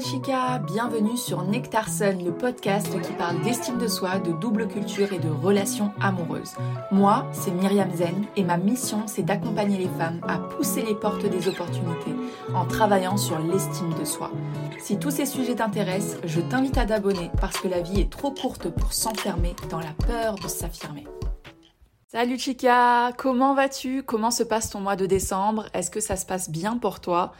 chica, bienvenue sur Nectar Sun, le podcast qui parle d'estime de soi, de double culture et de relations amoureuses. Moi, c'est Myriam Zen et ma mission, c'est d'accompagner les femmes à pousser les portes des opportunités en travaillant sur l'estime de soi. Si tous ces sujets t'intéressent, je t'invite à t'abonner parce que la vie est trop courte pour s'enfermer dans la peur de s'affirmer. Salut Chica, comment vas-tu? Comment se passe ton mois de décembre? Est-ce que ça se passe bien pour toi?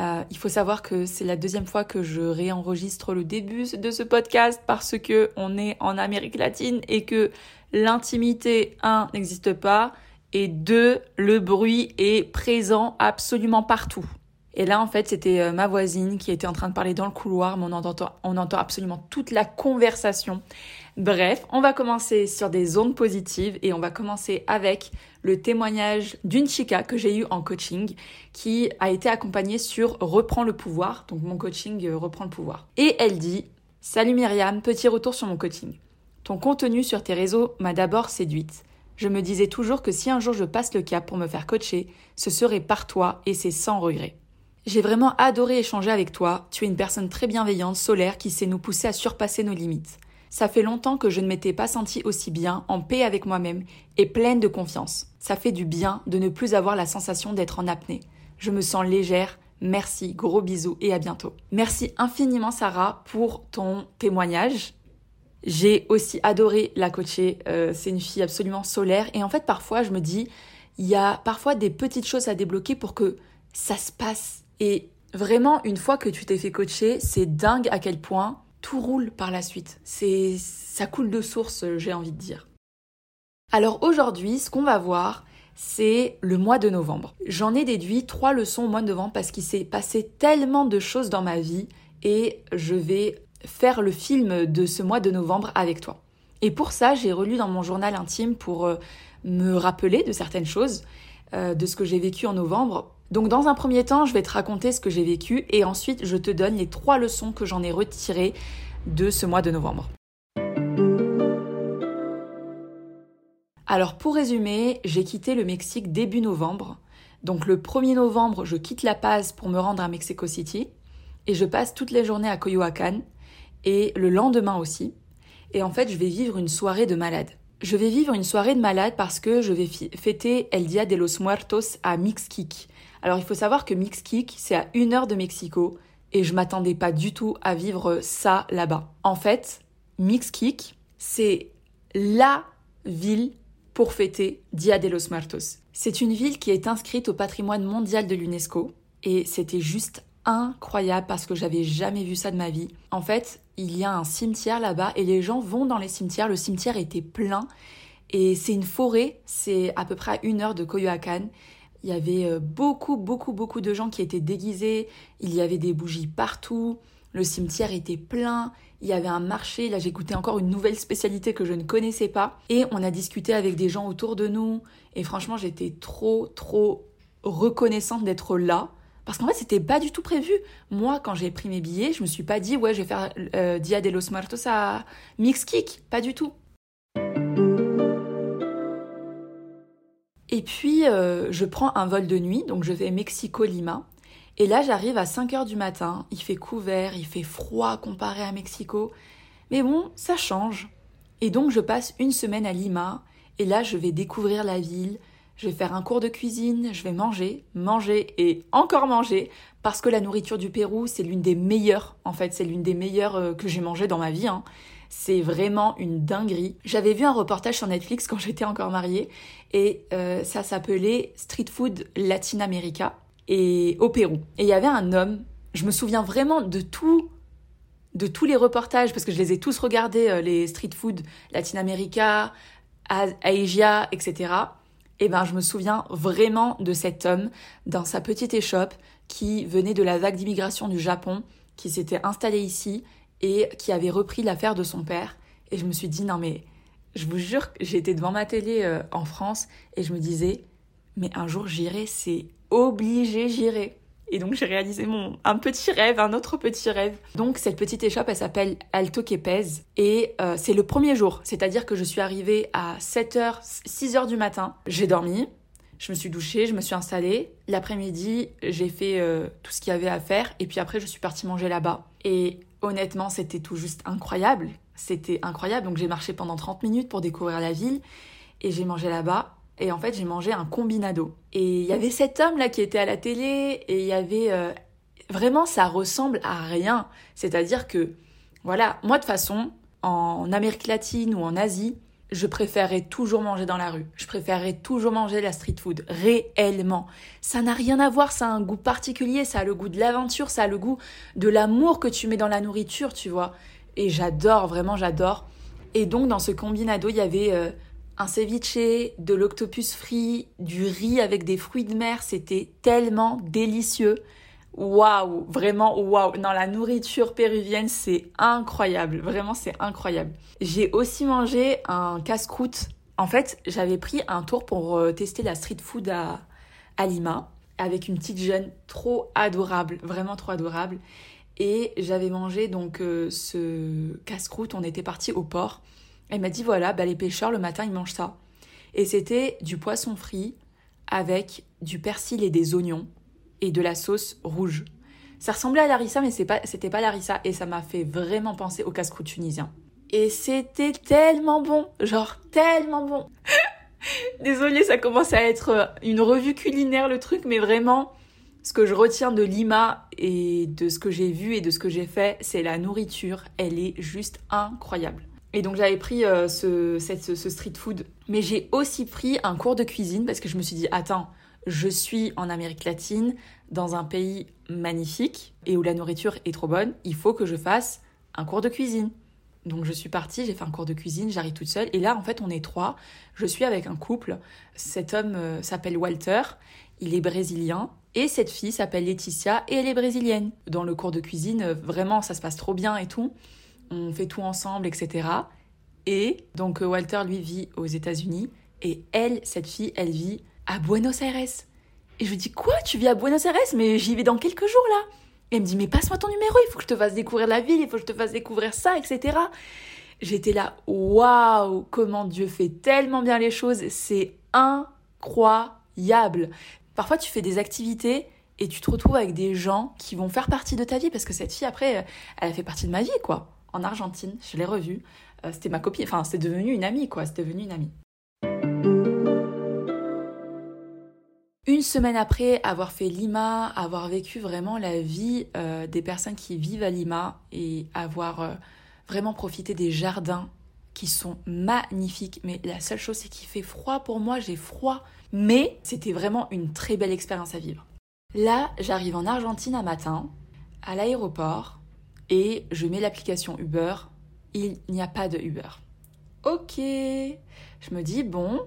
Euh, il faut savoir que c'est la deuxième fois que je réenregistre le début de ce podcast parce que on est en Amérique latine et que l'intimité, un, n'existe pas et deux, le bruit est présent absolument partout. Et là, en fait, c'était euh, ma voisine qui était en train de parler dans le couloir, mais on entend, on entend absolument toute la conversation. Bref, on va commencer sur des ondes positives et on va commencer avec le témoignage d'une chica que j'ai eu en coaching qui a été accompagnée sur Reprends le pouvoir. Donc mon coaching euh, Reprends le pouvoir. Et elle dit Salut Myriam, petit retour sur mon coaching. Ton contenu sur tes réseaux m'a d'abord séduite. Je me disais toujours que si un jour je passe le cap pour me faire coacher, ce serait par toi et c'est sans regret. J'ai vraiment adoré échanger avec toi. Tu es une personne très bienveillante, solaire, qui sait nous pousser à surpasser nos limites. Ça fait longtemps que je ne m'étais pas sentie aussi bien, en paix avec moi-même et pleine de confiance. Ça fait du bien de ne plus avoir la sensation d'être en apnée. Je me sens légère. Merci, gros bisous et à bientôt. Merci infiniment Sarah pour ton témoignage. J'ai aussi adoré la coacher. Euh, c'est une fille absolument solaire et en fait parfois je me dis il y a parfois des petites choses à débloquer pour que ça se passe et vraiment, une fois que tu t'es fait coacher, c'est dingue à quel point tout roule par la suite. C'est, ça coule de source, j'ai envie de dire. Alors aujourd'hui, ce qu'on va voir, c'est le mois de novembre. J'en ai déduit trois leçons au mois de novembre parce qu'il s'est passé tellement de choses dans ma vie et je vais faire le film de ce mois de novembre avec toi. Et pour ça, j'ai relu dans mon journal intime pour euh, me rappeler de certaines choses, euh, de ce que j'ai vécu en novembre, donc dans un premier temps, je vais te raconter ce que j'ai vécu et ensuite je te donne les trois leçons que j'en ai retirées de ce mois de novembre. Alors pour résumer, j'ai quitté le Mexique début novembre. Donc le 1er novembre, je quitte La Paz pour me rendre à Mexico City et je passe toutes les journées à Coyoacán et le lendemain aussi. Et en fait, je vais vivre une soirée de malade. Je vais vivre une soirée de malade parce que je vais fêter El Dia de los Muertos à Mixquic. Alors il faut savoir que Mixquic, c'est à une heure de Mexico et je m'attendais pas du tout à vivre ça là-bas. En fait, Mixquic, c'est la ville pour fêter Dia de los Muertos. C'est une ville qui est inscrite au patrimoine mondial de l'UNESCO et c'était juste incroyable parce que j'avais jamais vu ça de ma vie. En fait, il y a un cimetière là-bas et les gens vont dans les cimetières. Le cimetière était plein et c'est une forêt, c'est à peu près à une heure de Coyoacán il y avait euh, beaucoup, beaucoup, beaucoup de gens qui étaient déguisés. Il y avait des bougies partout. Le cimetière était plein. Il y avait un marché. Là, j'ai goûté encore une nouvelle spécialité que je ne connaissais pas. Et on a discuté avec des gens autour de nous. Et franchement, j'étais trop, trop reconnaissante d'être là. Parce qu'en fait, c'était pas du tout prévu. Moi, quand j'ai pris mes billets, je me suis pas dit, ouais, je vais faire euh, Dia de los Muertos à Mixkick. Pas du tout. Et puis, euh, je prends un vol de nuit, donc je vais Mexico-Lima. Et là, j'arrive à 5 heures du matin. Il fait couvert, il fait froid comparé à Mexico. Mais bon, ça change. Et donc, je passe une semaine à Lima. Et là, je vais découvrir la ville. Je vais faire un cours de cuisine. Je vais manger, manger et encore manger. Parce que la nourriture du Pérou, c'est l'une des meilleures. En fait, c'est l'une des meilleures euh, que j'ai mangées dans ma vie. Hein. C'est vraiment une dinguerie. J'avais vu un reportage sur Netflix quand j'étais encore mariée et euh, ça s'appelait Street Food Latin America et au Pérou. Et il y avait un homme, je me souviens vraiment de tout de tous les reportages parce que je les ai tous regardés euh, les street food Latin America, Asia, etc. Et ben je me souviens vraiment de cet homme dans sa petite échoppe qui venait de la vague d'immigration du Japon, qui s'était installé ici et qui avait repris l'affaire de son père. Et je me suis dit, non mais, je vous jure, j'étais devant ma télé euh, en France et je me disais, mais un jour j'irai, c'est obligé, j'irai. Et donc j'ai réalisé mon un petit rêve, un autre petit rêve. Donc cette petite échoppe, elle s'appelle Alto Quepez et euh, c'est le premier jour, c'est-à-dire que je suis arrivée à 7h, 6h du matin. J'ai dormi, Je me suis douchée, je me suis installée. L'après-midi, j'ai fait euh, tout ce qu'il y avait à faire. Et puis après, je suis partie manger là-bas. Et honnêtement, c'était tout juste incroyable. C'était incroyable. Donc j'ai marché pendant 30 minutes pour découvrir la ville. Et j'ai mangé là-bas. Et en fait, j'ai mangé un combinado. Et il y avait cet homme là qui était à la télé. Et il y avait... Euh, vraiment, ça ressemble à rien. C'est-à-dire que, voilà, moi de façon, en Amérique latine ou en Asie, je préférerais toujours manger dans la rue. Je préférerais toujours manger la street food, réellement. Ça n'a rien à voir, ça a un goût particulier, ça a le goût de l'aventure, ça a le goût de l'amour que tu mets dans la nourriture, tu vois. Et j'adore, vraiment j'adore. Et donc dans ce combinado, il y avait euh, un ceviche, de l'octopus frit, du riz avec des fruits de mer, c'était tellement délicieux waouh, vraiment waouh. Dans la nourriture péruvienne, c'est incroyable, vraiment c'est incroyable. J'ai aussi mangé un casse-croûte. En fait, j'avais pris un tour pour euh, tester la street food à, à Lima avec une petite jeune trop adorable, vraiment trop adorable. Et j'avais mangé donc euh, ce casse-croûte, on était parti au port. Elle m'a dit voilà, bah, les pêcheurs le matin ils mangent ça. Et c'était du poisson frit avec du persil et des oignons et de la sauce rouge. Ça ressemblait à l'arissa, mais pas, c'était pas l'arissa et ça m'a fait vraiment penser au casse-croûte tunisien. Et c'était tellement bon, genre tellement bon. Désolée, ça commence à être une revue culinaire le truc, mais vraiment, ce que je retiens de Lima et de ce que j'ai vu et de ce que j'ai fait, c'est la nourriture. Elle est juste incroyable. Et donc j'avais pris euh, ce, ce street food, mais j'ai aussi pris un cours de cuisine parce que je me suis dit, attends, je suis en Amérique latine, dans un pays magnifique et où la nourriture est trop bonne, il faut que je fasse un cours de cuisine. Donc je suis partie, j'ai fait un cours de cuisine, j'arrive toute seule. Et là, en fait, on est trois. Je suis avec un couple. Cet homme euh, s'appelle Walter, il est brésilien. Et cette fille s'appelle Laetitia et elle est brésilienne. Dans le cours de cuisine, euh, vraiment, ça se passe trop bien et tout. On fait tout ensemble, etc. Et donc euh, Walter, lui, vit aux États-Unis. Et elle, cette fille, elle vit à Buenos Aires. Et je lui dis, quoi, tu vis à Buenos Aires? Mais j'y vais dans quelques jours là. Et elle me dit, mais passe-moi ton numéro, il faut que je te fasse découvrir la ville, il faut que je te fasse découvrir ça, etc. J'étais là, waouh, comment Dieu fait tellement bien les choses, c'est incroyable. Parfois, tu fais des activités et tu te retrouves avec des gens qui vont faire partie de ta vie, parce que cette fille, après, elle a fait partie de ma vie, quoi. En Argentine, je l'ai revue. Euh, c'était ma copine, enfin, c'était devenu une amie, quoi. C'était devenu une amie. Une semaine après avoir fait Lima, avoir vécu vraiment la vie euh, des personnes qui vivent à Lima et avoir euh, vraiment profité des jardins qui sont magnifiques. Mais la seule chose, c'est qu'il fait froid pour moi, j'ai froid. Mais c'était vraiment une très belle expérience à vivre. Là, j'arrive en Argentine un matin, à l'aéroport, et je mets l'application Uber. Il n'y a pas de Uber. Ok. Je me dis, bon,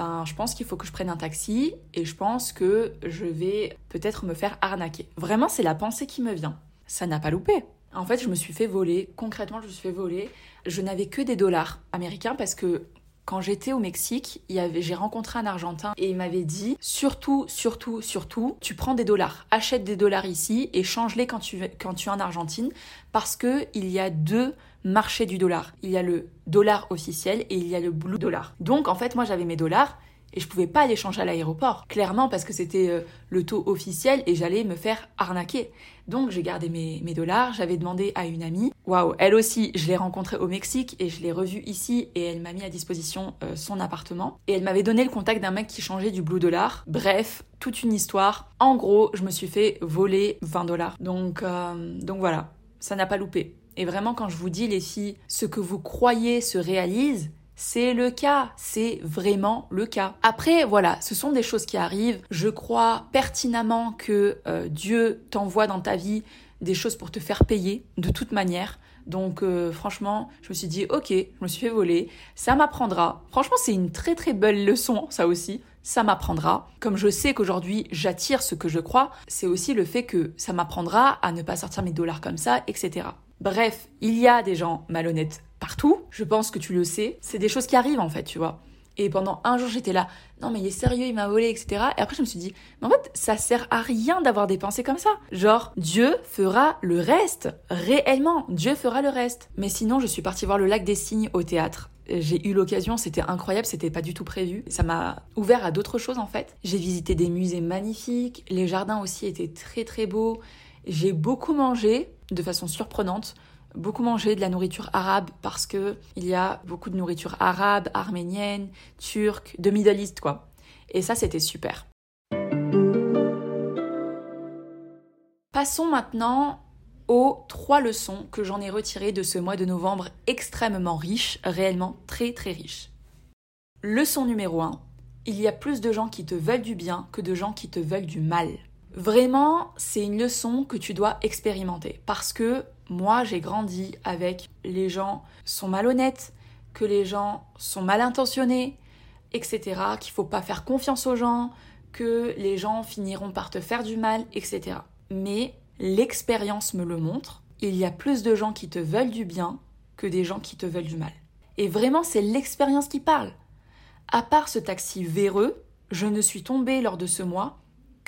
ben, je pense qu'il faut que je prenne un taxi et je pense que je vais peut-être me faire arnaquer. Vraiment, c'est la pensée qui me vient. Ça n'a pas loupé. En fait, je me suis fait voler. Concrètement, je me suis fait voler. Je n'avais que des dollars américains parce que quand j'étais au Mexique, j'ai rencontré un Argentin et il m'avait dit surtout, surtout, surtout, tu prends des dollars, achète des dollars ici et change-les quand tu, quand tu es en Argentine parce que il y a deux marchés du dollar. Il y a le dollar officiel et il y a le blue dollar. Donc en fait, moi j'avais mes dollars et je pouvais pas les changer à l'aéroport, clairement parce que c'était euh, le taux officiel et j'allais me faire arnaquer. Donc j'ai gardé mes, mes dollars, j'avais demandé à une amie, waouh, elle aussi, je l'ai rencontrée au Mexique et je l'ai revue ici et elle m'a mis à disposition euh, son appartement. Et elle m'avait donné le contact d'un mec qui changeait du blue dollar. Bref, toute une histoire. En gros, je me suis fait voler 20 dollars. Donc, euh, donc voilà, ça n'a pas loupé. Et vraiment, quand je vous dis, les filles, ce que vous croyez se réalise, c'est le cas, c'est vraiment le cas. Après, voilà, ce sont des choses qui arrivent. Je crois pertinemment que euh, Dieu t'envoie dans ta vie des choses pour te faire payer de toute manière. Donc euh, franchement, je me suis dit, ok, je me suis fait voler, ça m'apprendra. Franchement, c'est une très très belle leçon, ça aussi. Ça m'apprendra. Comme je sais qu'aujourd'hui j'attire ce que je crois, c'est aussi le fait que ça m'apprendra à ne pas sortir mes dollars comme ça, etc. Bref, il y a des gens malhonnêtes partout, je pense que tu le sais. C'est des choses qui arrivent en fait, tu vois. Et pendant un jour, j'étais là, non mais il est sérieux, il m'a volé, etc. Et après, je me suis dit, mais en fait, ça sert à rien d'avoir des pensées comme ça. Genre, Dieu fera le reste. Réellement, Dieu fera le reste. Mais sinon, je suis partie voir le lac des cygnes au théâtre. j'ai eu l'occasion, c'était incroyable, c'était pas du tout prévu. Ça m'a ouvert à d'autres choses en fait. J'ai visité des musées magnifiques, les jardins aussi étaient très très beaux. J'ai beaucoup mangé de façon surprenante beaucoup mangé de la nourriture arabe parce que il y a beaucoup de nourriture arabe, arménienne, turque, de Middle East quoi. Et ça c'était super. Passons maintenant aux trois leçons que j'en ai retirées de ce mois de novembre extrêmement riche, réellement très très riche. Leçon numéro 1. Il y a plus de gens qui te veulent du bien que de gens qui te veulent du mal. Vraiment, c'est une leçon que tu dois expérimenter parce que moi, j'ai grandi avec les gens sont malhonnêtes, que les gens sont mal intentionnés, etc. Qu'il faut pas faire confiance aux gens, que les gens finiront par te faire du mal, etc. Mais l'expérience me le montre. Il y a plus de gens qui te veulent du bien que des gens qui te veulent du mal. Et vraiment, c'est l'expérience qui parle. À part ce taxi véreux, je ne suis tombée lors de ce mois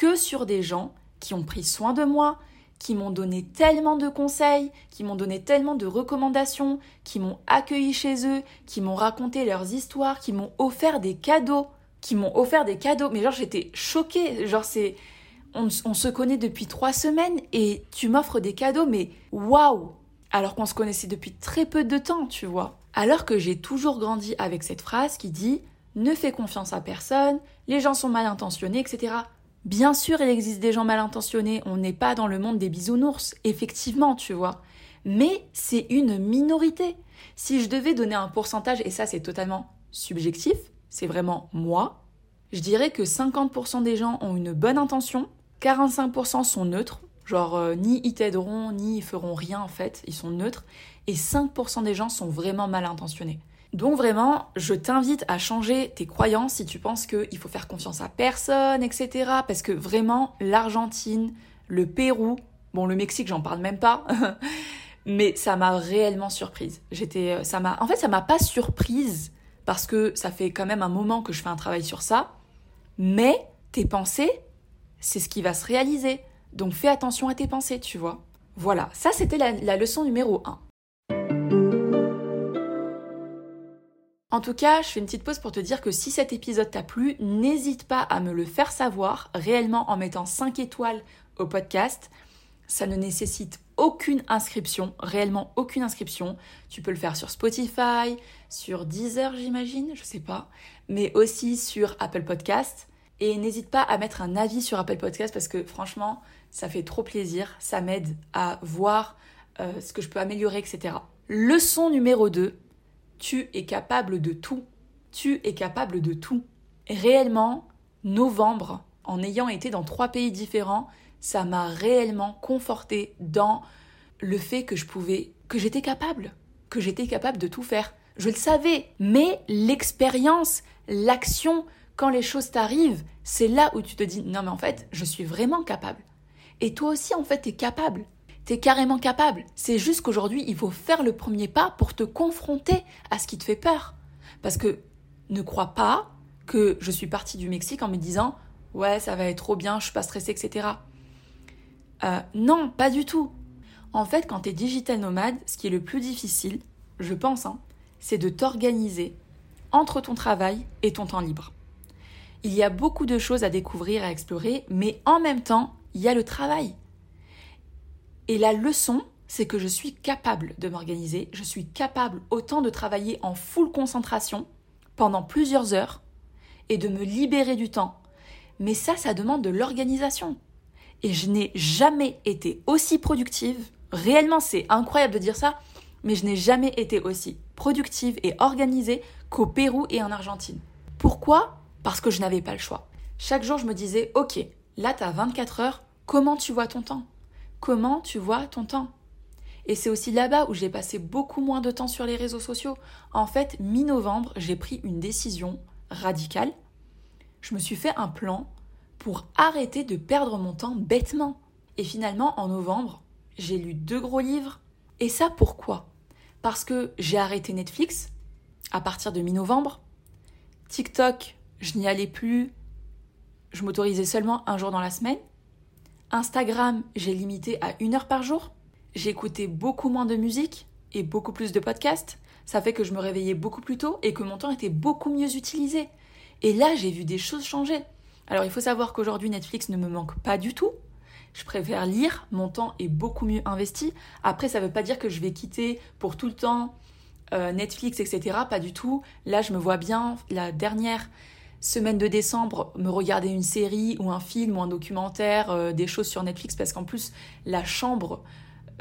que sur des gens qui ont pris soin de moi, qui m'ont donné tellement de conseils, qui m'ont donné tellement de recommandations, qui m'ont accueilli chez eux, qui m'ont raconté leurs histoires, qui m'ont offert des cadeaux, qui m'ont offert des cadeaux. Mais genre j'étais choquée, genre c'est on, on, se connaît depuis trois semaines et tu m'offres des cadeaux, mais waouh Alors qu'on se connaissait depuis très peu de temps, tu vois. Alors que j'ai toujours grandi avec cette phrase qui dit ne fais confiance à personne, les gens sont mal intentionnés, etc. Bien sûr, il existe des gens mal intentionnés, on n'est pas dans le monde des bisounours, effectivement, tu vois. Mais c'est une minorité. Si je devais donner un pourcentage, et ça c'est totalement subjectif, c'est vraiment moi, je dirais que 50% des gens ont une bonne intention, 45% sont neutres, genre euh, ni ils t'aideront, ni ils feront rien en fait, ils sont neutres, et 5% des gens sont vraiment mal intentionnés. Donc vraiment, je t'invite à changer tes croyances si tu penses qu'il faut faire confiance à personne, etc. Parce que vraiment, l'Argentine, le Pérou, bon le Mexique, j'en parle même pas, mais ça m'a réellement surprise. J'étais, euh, ça m'a, en fait, ça m'a pas surprise parce que ça fait quand même un moment que je fais un travail sur ça. Mais tes pensées, c'est ce qui va se réaliser. Donc fais attention à tes pensées, tu vois. Voilà, ça c'était la, la leçon numéro 1. En tout cas, je fais une petite pause pour te dire que si cet épisode t'a plu, n'hésite pas à me le faire savoir réellement en mettant 5 étoiles au podcast. Ça ne nécessite aucune inscription, réellement aucune inscription. Tu peux le faire sur Spotify, sur Deezer, j'imagine, je sais pas, mais aussi sur Apple Podcast. Et n'hésite pas à mettre un avis sur Apple Podcast parce que franchement, ça fait trop plaisir, ça m'aide à voir euh, ce que je peux améliorer, etc. Leçon numéro 2, tu es capable de tout. Tu es capable de tout. réellement, novembre, en ayant été dans trois pays différents, ça m'a réellement conforté dans le fait que je pouvais, que j'étais capable, que j'étais capable de tout faire. Je le savais, mais l'expérience, l'action, quand les choses t'arrivent, c'est là où tu te dis non mais en fait, je suis vraiment capable. Et toi aussi en fait, tu es capable. T'es carrément capable. C'est juste qu'aujourd'hui, il faut faire le premier pas pour te confronter à ce qui te fait peur. Parce que ne crois pas que je suis partie du Mexique en me disant ouais, ça va être trop bien, je suis pas stressée, etc. Euh, non, pas du tout. En fait, quand tu es digital nomade, ce qui est le plus difficile, je pense, hein, c'est de t'organiser entre ton travail et ton temps libre. Il y a beaucoup de choses à découvrir, à explorer, mais en même temps, il y a le travail. Et la leçon, c'est que je suis capable de m'organiser, je suis capable autant de travailler en full concentration pendant plusieurs heures et de me libérer du temps. Mais ça, ça demande de l'organisation. Et je n'ai jamais été aussi productive. Réellement, c'est incroyable de dire ça, mais je n'ai jamais été aussi productive et organisée qu'au Pérou et en Argentine. Pourquoi? Parce que je n'avais pas le choix. Chaque jour, je me disais, ok, là, tu as 24 heures, comment tu vois ton temps? Comment tu vois ton temps. Et c'est aussi là-bas où j'ai passé beaucoup moins de temps sur les réseaux sociaux. En fait, mi-novembre, j'ai pris une décision radicale. Je me suis fait un plan pour arrêter de perdre mon temps bêtement. Et finalement, en novembre, j'ai lu deux gros livres. Et ça, pourquoi? Parce que j'ai arrêté Netflix à partir de mi-novembre. TikTok, je n'y allais plus. Je m'autorisais seulement un jour dans la semaine. Instagram, j'ai limité à une heure par jour. J'écoutais beaucoup moins de musique et beaucoup plus de podcasts ça fait que je me réveillais beaucoup plus tôt et que mon temps était beaucoup mieux utilisé. Et là, j'ai vu des choses changer. Alors il faut savoir qu'aujourd'hui, Netflix ne me manque pas du tout. Je préfère lire, mon temps est beaucoup mieux investi. Après, ça ne veut pas dire que je vais quitter pour tout le temps euh, Netflix, etc. Pas du tout. Là, je me vois bien, la dernière semaine de décembre, me regarder une série ou un film ou un documentaire, euh, des choses sur Netflix, parce qu'en plus, la chambre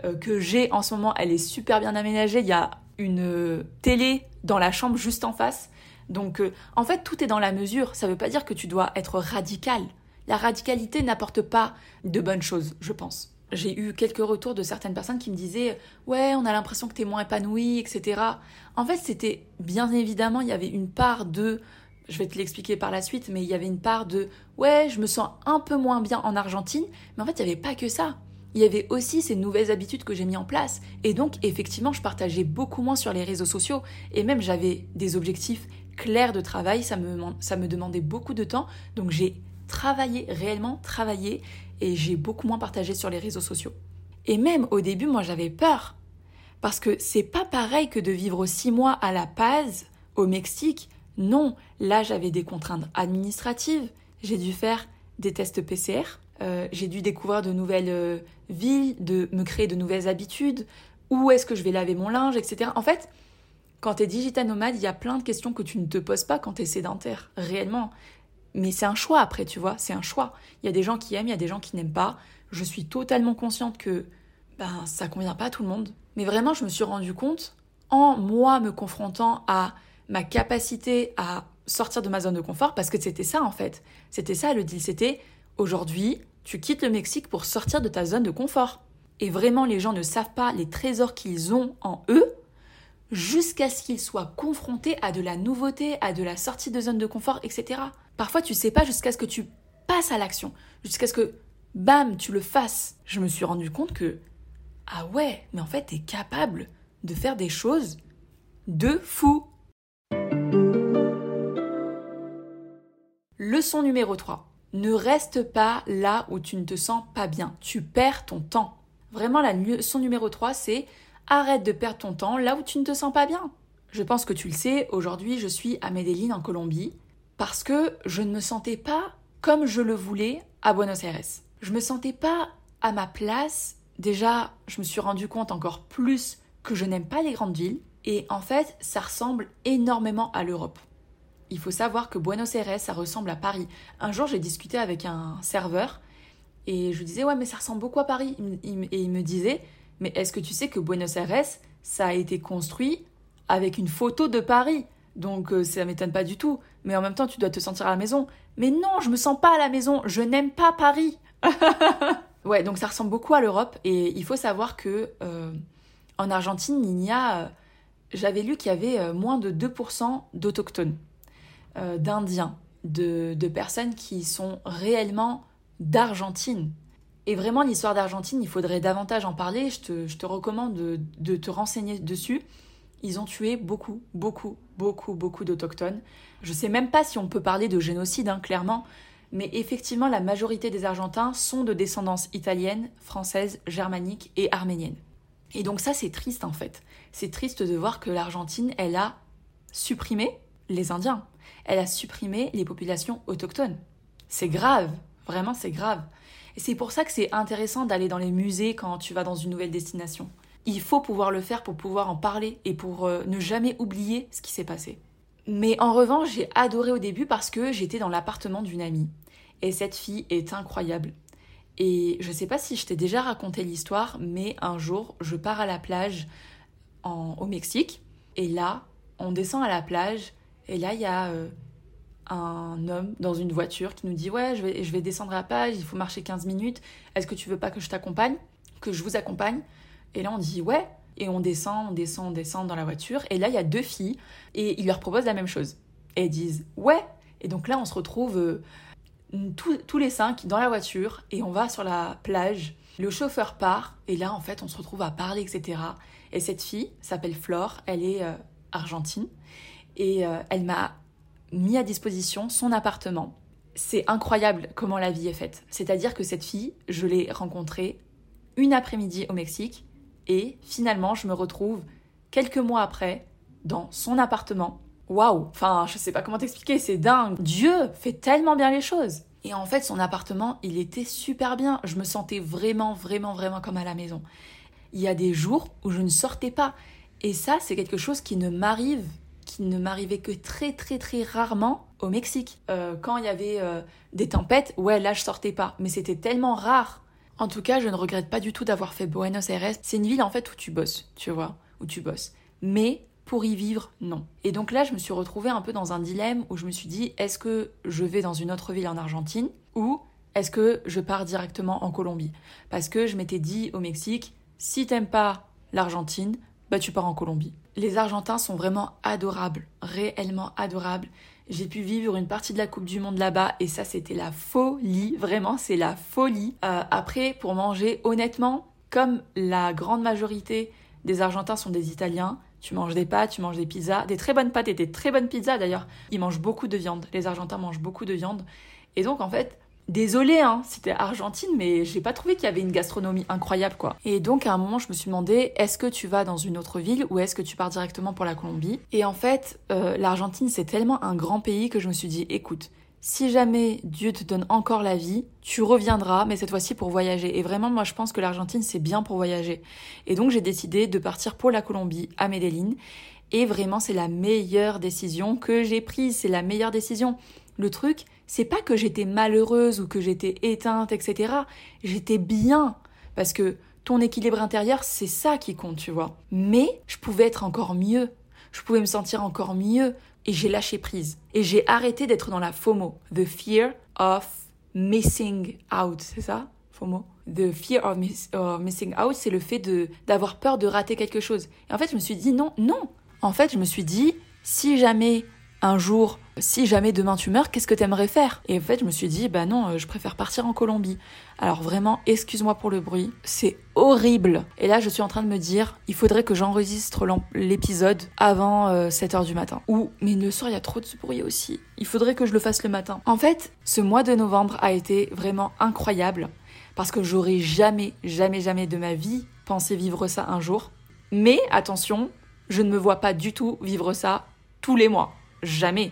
euh, que j'ai en ce moment, elle est super bien aménagée. Il y a une télé dans la chambre juste en face. Donc, en fait, tout est dans la mesure. Ça ne veut pas dire que tu dois être radical. La radicalité n'apporte pas de bonnes choses, je pense j'ai eu quelques retours de certaines personnes qui me disaient ouais on a l'impression que t'es moins épanoui etc en fait c'était bien évidemment il y avait une part de je vais te l'expliquer par la suite mais il y avait une part de ouais je me sens un peu moins bien en Argentine mais en fait il n'y avait pas que ça il y avait aussi ces nouvelles habitudes que j'ai mis en place et donc effectivement je partageais beaucoup moins sur les réseaux sociaux et même j'avais des objectifs clairs de travail ça me, ça me demandait beaucoup de temps donc j'ai travaillé réellement travaillé et j'ai beaucoup moins partagé sur les réseaux sociaux. Et même au début, moi j'avais peur. Parce que c'est pas pareil que de vivre six mois à La Paz, au Mexique. Non, là j'avais des contraintes administratives, j'ai dû faire des tests PCR, euh, j'ai dû découvrir de nouvelles euh, villes, de me créer de nouvelles habitudes, où est-ce que je vais laver mon linge, etc. En fait, quand tu es digital nomade, il y a plein de questions que tu ne te poses pas quand tu es sédentaire, réellement. Mais c'est un choix après, tu vois, c'est un choix. Il y a des gens qui aiment, il y a des gens qui n'aiment pas. Je suis totalement consciente que ben, ça convient pas à tout le monde. Mais vraiment, je me suis rendu compte, en moi me confrontant à ma capacité à sortir de ma zone de confort, parce que c'était ça en fait. C'était ça le deal, c'était aujourd'hui, tu quittes le Mexique pour sortir de ta zone de confort. Et vraiment, les gens ne savent pas les trésors qu'ils ont en eux jusqu'à ce qu'ils soient confrontés à de la nouveauté, à de la sortie de zone de confort, etc. Parfois, tu sais pas jusqu'à ce que tu passes à l'action, jusqu'à ce que, bam, tu le fasses. Je me suis rendu compte que, ah ouais, mais en fait, tu es capable de faire des choses de fou. Leçon numéro 3. Ne reste pas là où tu ne te sens pas bien. Tu perds ton temps. Vraiment, la leçon numéro 3, c'est arrête de perdre ton temps là où tu ne te sens pas bien. Je pense que tu le sais, aujourd'hui je suis à Medellín en Colombie parce que je ne me sentais pas comme je le voulais à Buenos Aires. Je me sentais pas à ma place. Déjà, je me suis rendu compte encore plus que je n'aime pas les grandes villes et en fait, ça ressemble énormément à l'Europe. Il faut savoir que Buenos Aires, ça ressemble à Paris. Un jour, j'ai discuté avec un serveur et je lui disais ouais, mais ça ressemble beaucoup à Paris et il me disait mais est-ce que tu sais que Buenos Aires, ça a été construit avec une photo de Paris? Donc euh, ça m'étonne pas du tout. Mais en même temps, tu dois te sentir à la maison. Mais non, je me sens pas à la maison. Je n'aime pas Paris. ouais, donc ça ressemble beaucoup à l'Europe. Et il faut savoir que euh, en Argentine, il y a. Euh, j'avais lu qu'il y avait moins de 2% d'autochtones, d'Indiens, de, personnes qui sont réellement d'Argentine. Et vraiment, l'histoire d'Argentine, il faudrait davantage en parler. Je te, recommande de, te renseigner dessus ils ont tué beaucoup, beaucoup, beaucoup, beaucoup d'autochtones. Je sais même pas si on peut parler de génocide, hein, clairement, mais effectivement, la majorité des Argentins sont de descendance italienne, française, germanique et arménienne. Et donc ça, c'est triste en fait. C'est triste de voir que l'Argentine, elle a supprimé les Indiens. Elle a supprimé les populations autochtones. C'est grave, vraiment c'est grave. Et c'est pour ça que c'est intéressant d'aller dans les musées quand tu vas dans une nouvelle destination. Il faut pouvoir le faire pour pouvoir en parler et pour euh, ne jamais oublier ce qui s'est passé. Mais en revanche, j'ai adoré au début parce que j'étais dans l'appartement d'une amie. Et cette fille est incroyable. Et je sais pas si je t'ai déjà raconté l'histoire, mais un jour, je pars à la plage au Mexique. Et là, on descend à la plage. Et là, il y a euh, un homme dans une voiture qui nous dit Ouais, je vais, descendre à la plage, il faut marcher 15 minutes. Est-ce que tu veux pas que je t'accompagne? Que je vous accompagne? Et là, on dit ouais. Et on descend, on descend, on descend dans la voiture. Et là, il y a deux filles. Et ils leur proposent la même chose. Et elles disent ouais. Et donc là, on se retrouve euh, tous les cinq dans la voiture. Et on va sur la plage. Le chauffeur part. Et là, en fait, on se retrouve à parler, etc. Et cette fille s'appelle Flore. Elle est euh, argentine. Et euh, elle m'a mis à disposition son appartement. C'est incroyable comment la vie est faite. C'est-à-dire que cette fille, je l'ai rencontrée une après-midi au Mexique et finalement, je me retrouve quelques mois après dans son appartement. Waouh Enfin, je sais pas comment t'expliquer, c'est dingue. Dieu fait tellement bien les choses. Et en fait, son appartement, il était super bien. Je me sentais vraiment, vraiment, vraiment comme à la maison. Il y a des jours où je ne sortais pas. Et ça, c'est quelque chose qui ne m'arrive, qui ne m'arrivait que très, très, très rarement au Mexique. Euh, quand il y avait euh, des tempêtes, ouais, là, je sortais pas. Mais c'était tellement rare. En tout cas, je ne regrette pas du tout d'avoir fait Buenos Aires. C'est une ville, en fait, où tu bosses, tu vois, où tu bosses. Mais pour y vivre, non. Et donc là, je me suis retrouvée un peu dans un dilemme où je me suis dit, est-ce que je vais dans une autre ville en Argentine ou est-ce que je pars directement en Colombie? Parce que je m'étais dit au Mexique, si t'aimes pas l'Argentine, bah tu pars en Colombie. Les Argentins sont vraiment adorables, réellement adorables. J'ai pu vivre une partie de la Coupe du Monde là-bas et ça c'était la folie, vraiment c'est la folie. Euh, après, pour manger, honnêtement, comme la grande majorité des Argentins sont des Italiens, tu manges des pâtes, tu manges des pizzas, des très bonnes pâtes et des très bonnes pizzas d'ailleurs. Ils mangent beaucoup de viande. Les Argentins mangent beaucoup de viande. Et donc en fait, désolé, hein, c'était Argentine, mais j'ai pas trouvé qu'il y avait une gastronomie incroyable quoi. Et donc à un moment, je me suis demandé, est-ce que tu vas dans une autre ville ou est-ce que tu pars directement pour la Colombie? Et en fait, euh, l'Argentine c'est tellement un grand pays que je me suis dit, écoute, si jamais Dieu te donne encore la vie, tu reviendras, mais cette fois-ci pour voyager. Et vraiment, moi, je pense que l'Argentine, c'est bien pour voyager. Et donc, j'ai décidé de partir pour la Colombie, à Medellín. Et vraiment, c'est la meilleure décision que j'ai prise. C'est la meilleure décision. Le truc, c'est pas que j'étais malheureuse ou que j'étais éteinte, etc. J'étais bien. Parce que ton équilibre intérieur, c'est ça qui compte, tu vois. Mais je pouvais être encore mieux. Je pouvais me sentir encore mieux et j'ai lâché prise. Et j'ai arrêté d'être dans la FOMO, the fear of missing out, c'est ça FOMO? The fear of, missing out, c'est le fait d'avoir peur de rater quelque chose. Et en fait, je me suis dit non, non. En fait, je me suis dit si jamais un jour, si jamais demain tu meurs, qu'est-ce que tu aimerais faire? Et en fait, je me suis dit, bah non, euh, je préfère partir en Colombie. Alors vraiment, excuse-moi pour le bruit, c'est horrible. Et là, je suis en train de me dire, il faudrait que j'enregistre l'épisode avant 7h euh, du matin. Ou, mais le soir, il y a trop de bruit aussi. Il faudrait que je le fasse le matin. En fait, ce mois de novembre a été vraiment incroyable parce que j'aurais jamais, jamais, jamais de ma vie pensé vivre ça un jour. Mais attention, je ne me vois pas du tout vivre ça tous les mois jamais.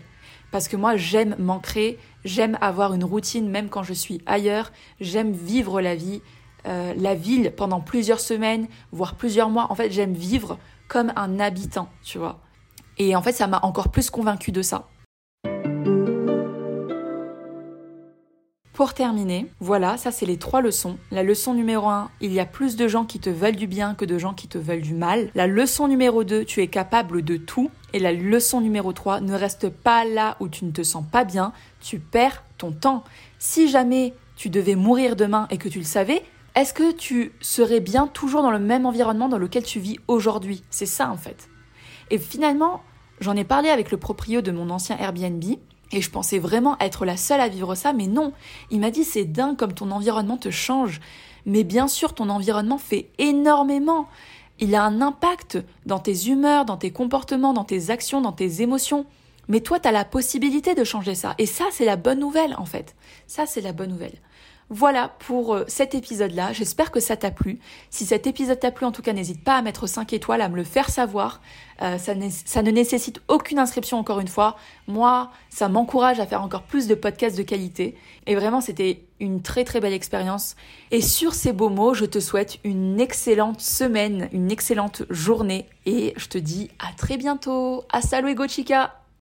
Parce que moi, j'aime m'ancrer, j'aime avoir une routine même quand je suis ailleurs, j'aime vivre la vie, euh, la ville pendant plusieurs semaines, voire plusieurs mois. En fait, j'aime vivre comme un habitant, tu vois. Et en fait, ça m'a encore plus convaincu de ça. Pour terminer, voilà, ça c'est les trois leçons. La leçon numéro 1, il y a plus de gens qui te veulent du bien que de gens qui te veulent du mal. La leçon numéro 2, tu es capable de tout. Et la leçon numéro 3, ne reste pas là où tu ne te sens pas bien, tu perds ton temps. Si jamais tu devais mourir demain et que tu le savais, est-ce que tu serais bien toujours dans le même environnement dans lequel tu vis aujourd'hui? C'est ça en fait. Et finalement, j'en ai parlé avec le proprio de mon ancien Airbnb et je pensais vraiment être la seule à vivre ça, mais non. Il m'a dit c'est dingue comme ton environnement te change. Mais bien sûr, ton environnement fait énormément. Il a un impact dans tes humeurs, dans tes comportements, dans tes actions, dans tes émotions. Mais toi, tu as la possibilité de changer ça. Et ça, c'est la bonne nouvelle, en fait. Ça, c'est la bonne nouvelle. Voilà pour euh, cet épisode-là. J'espère que ça t'a plu. Si cet épisode t'a plu, en tout cas, n'hésite pas à mettre 5 étoiles, à me le faire savoir. Euh, ça, ne nécessite aucune inscription, encore une fois. Moi, ça m'encourage à faire encore plus de podcasts de qualité. Et vraiment, c'était une très très belle expérience. Et sur ces beaux mots, je te souhaite une excellente semaine, une excellente journée. Et je te dis à très bientôt. Hasta luego, chica!